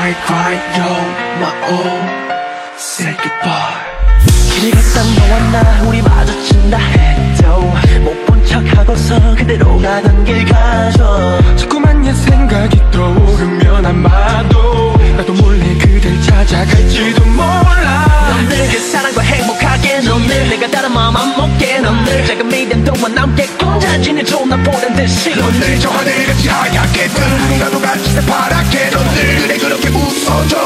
cry cry yo my own. Say goodbye. 길을 갔다 너와 나 우리 마주친다 해도 못 본 척하고서 그대로 가던 길 가죠. 자꾸만 옛 생각이 떠오르면 아마도 나도 몰래 그댈 찾아갈지도 몰라. 늘그 사랑과 행복하게 넌늘 내가 다른 마음 안 먹게 넌늘 작은 미련 동안 남게 혼자 지내줘. 나 보란 듯이. 넌늘 저 하늘같이 하얗게 뜬 나도 같이 새파랗게 넌늘 그래 그렇게 웃어줘.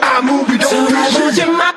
아무 비도 돌아보지 마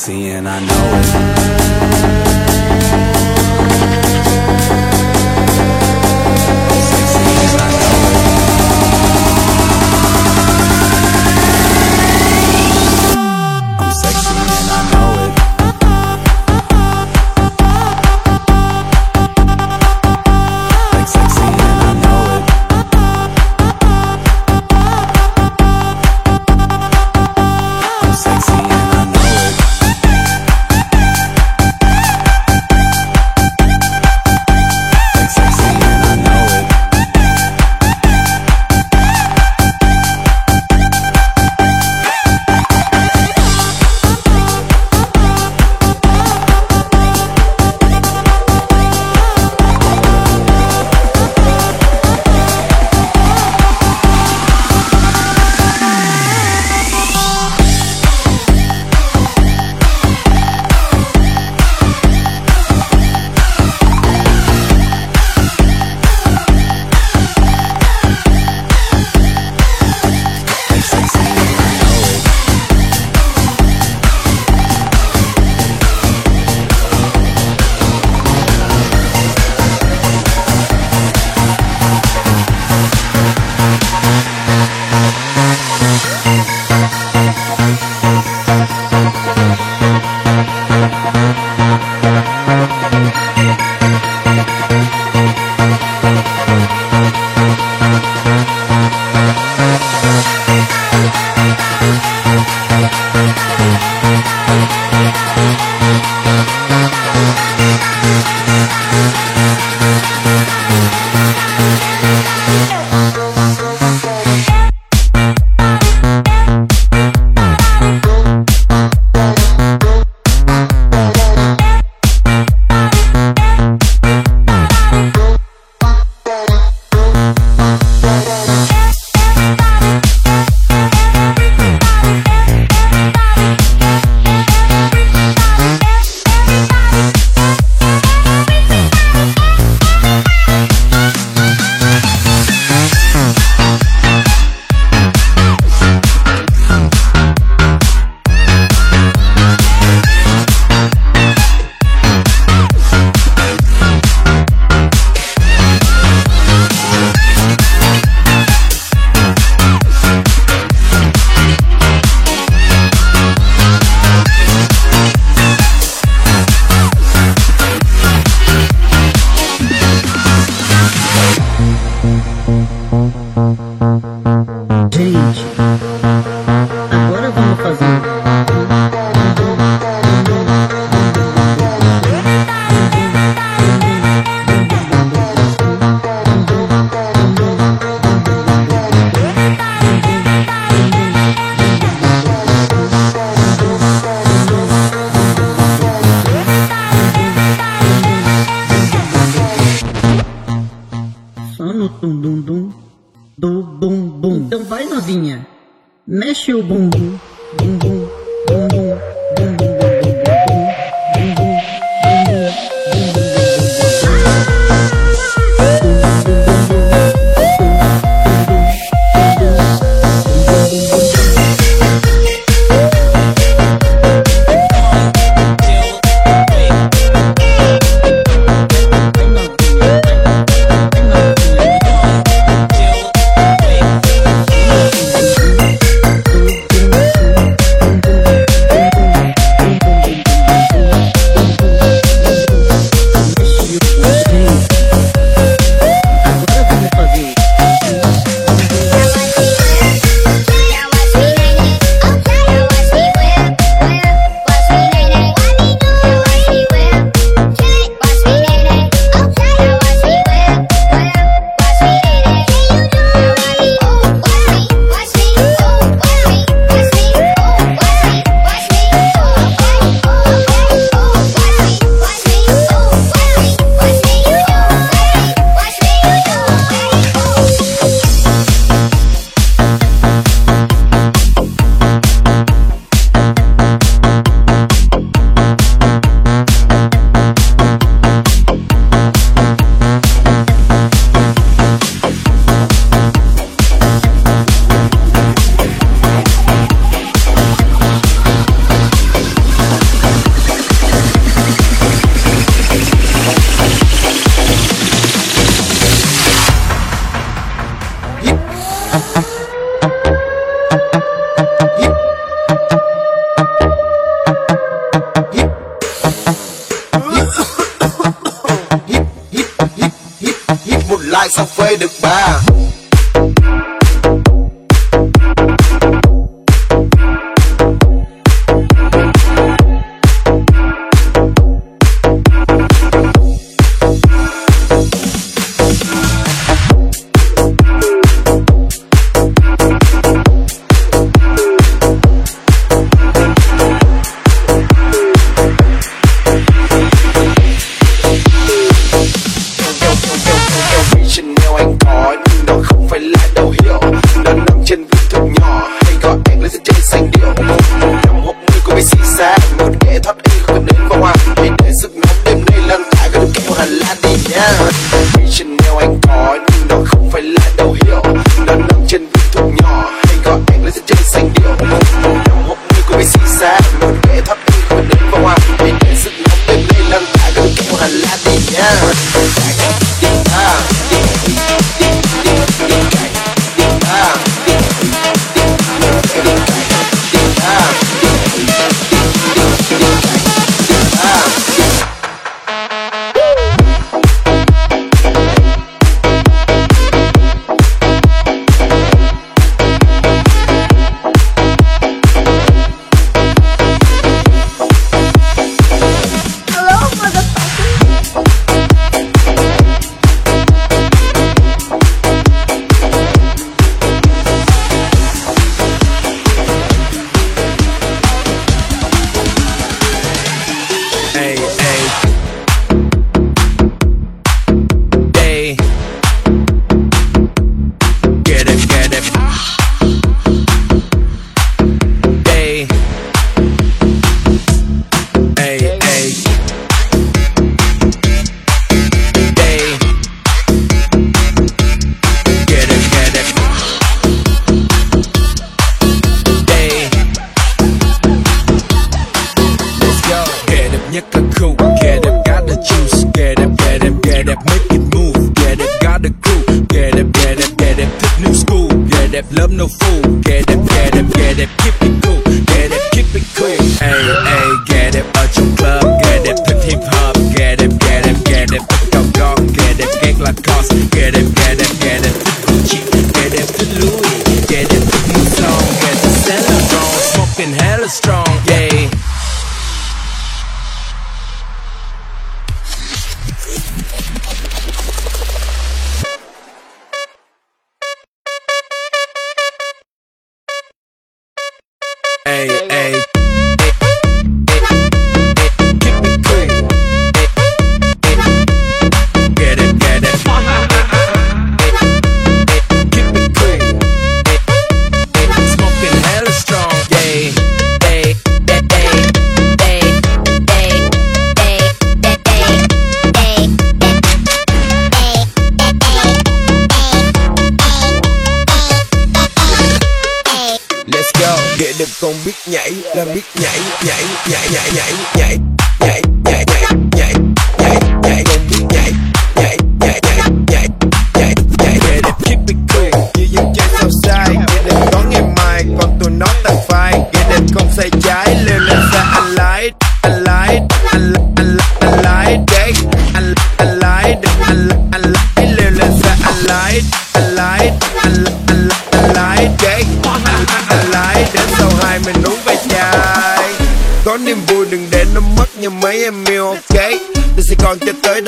sexy and I know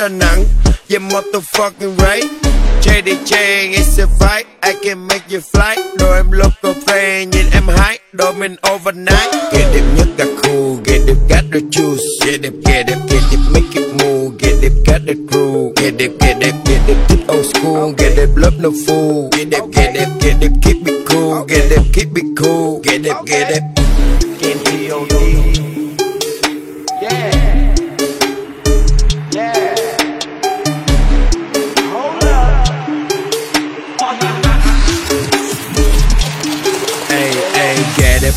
Đà Nẵng. Yeah, motherfucking right. JD Chang it's a fight I can make you fly. Đồ em local fan, nhìn em high. Đồ mình overnight. Ghê đẹp nhất cả khu Ghê đẹp got the juice. Ghê đẹp ghê đẹp ghê đẹp make it move. Ghê đẹp got the crew. Ghê đẹp ghê đẹp ghê đẹp thích old school. Ghê đẹp love no fool. Ghê đẹp ghê đẹp ghê đẹp keep it cool. Ghê đẹp, keep it cool. Ghê đẹp ghê đẹp.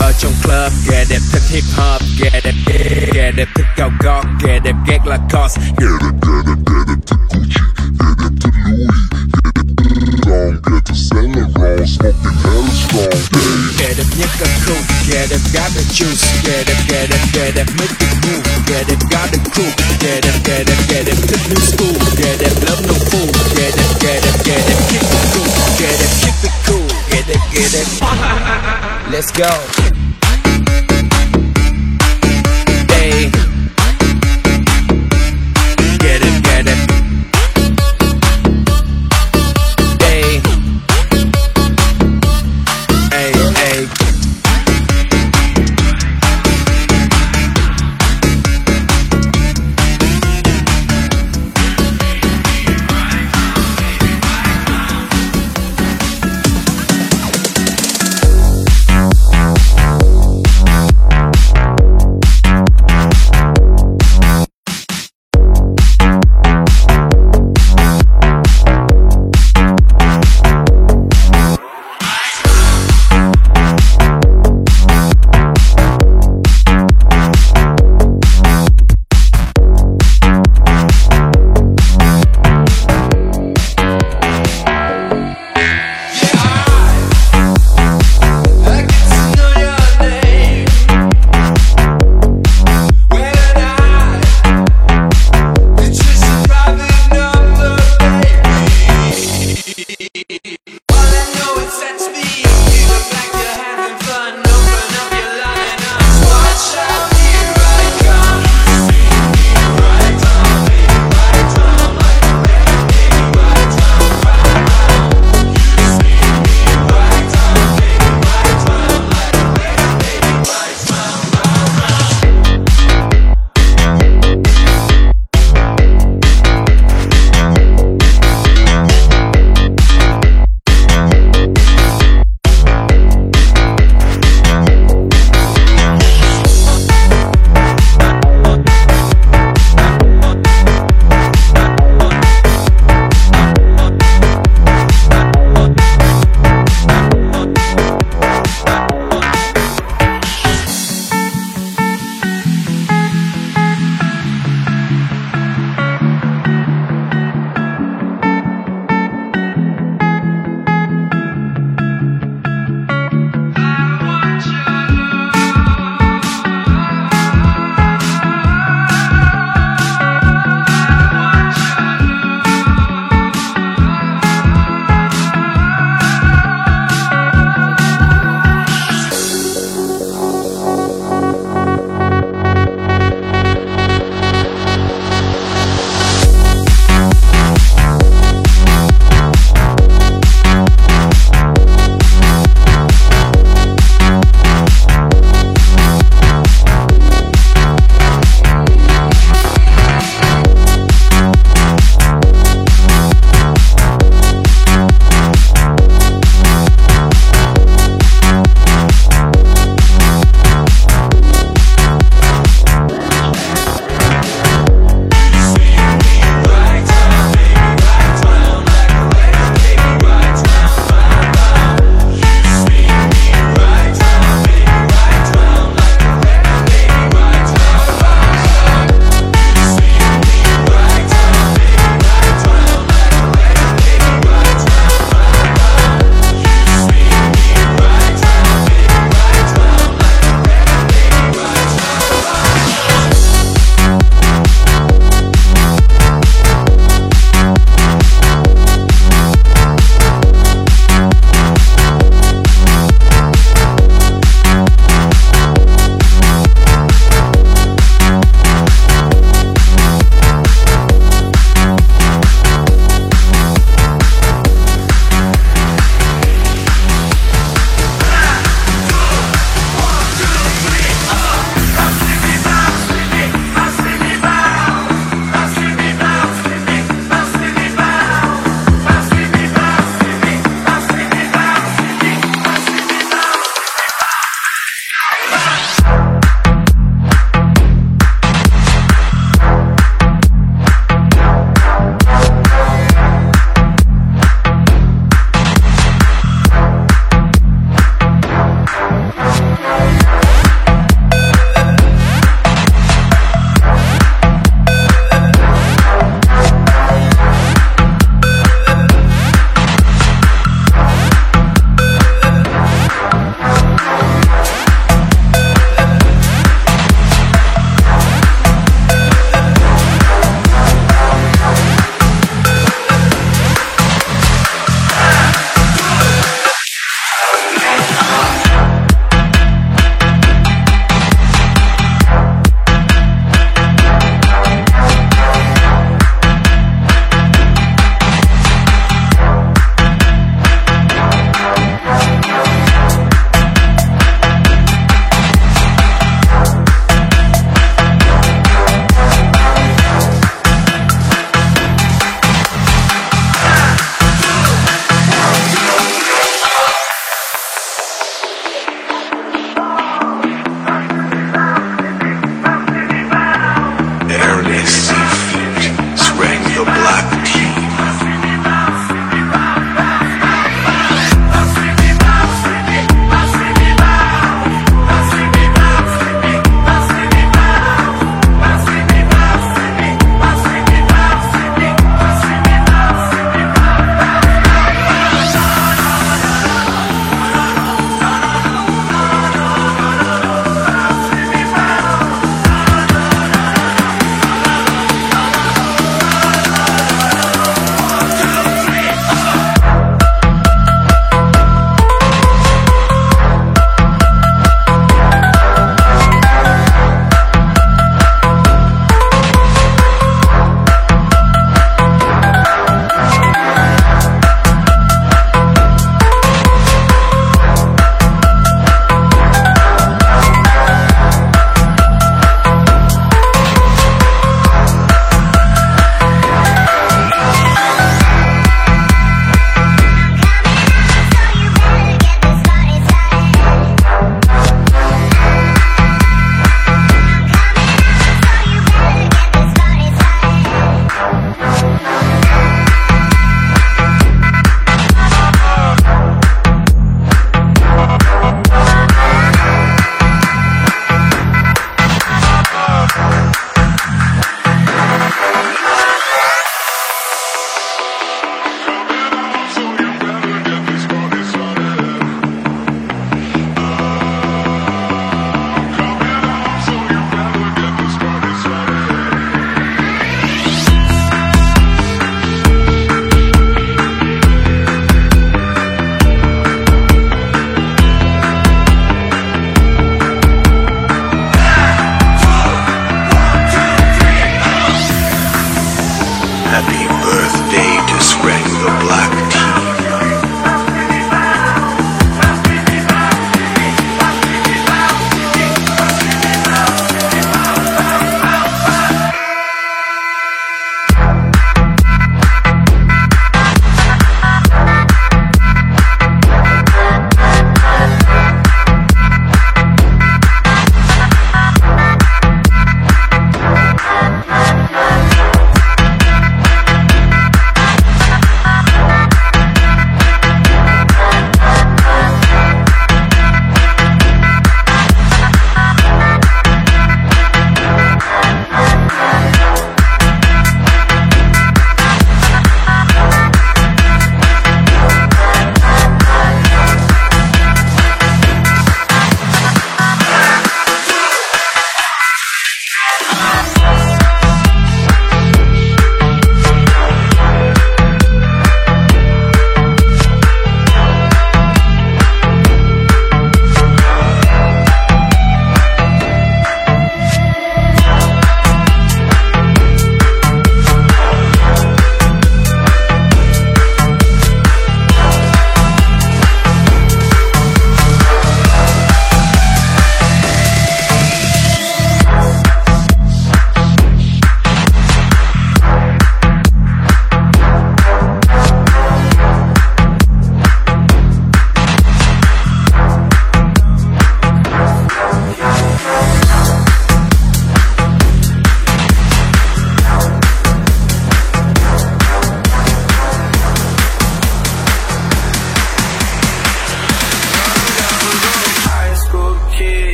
ở trong club Ghê đẹp thích hip hop Ghê đẹp ghê, ghê đẹp thích cao gót Ghê đẹp ghét là cos Ghê đẹp ghê đẹp ghê đẹp thích Gucci Ghê đẹp thích Louis Ghê đẹp thích Ron Ghê thích Saint Laurent Smoking hella strong Ghê đẹp nhất cả khu Ghê đẹp got the juice Ghê đẹp ghê đẹp ghê đẹp make the move Ghê đẹp got the crew Ghê đẹp ghê đẹp ghê đẹp thích new school Ghê đẹp love no fool Ghê đẹp ghê đẹp ghê đẹp kick the cool Ghê đẹp kick the cool they get it. Let's go. Hey.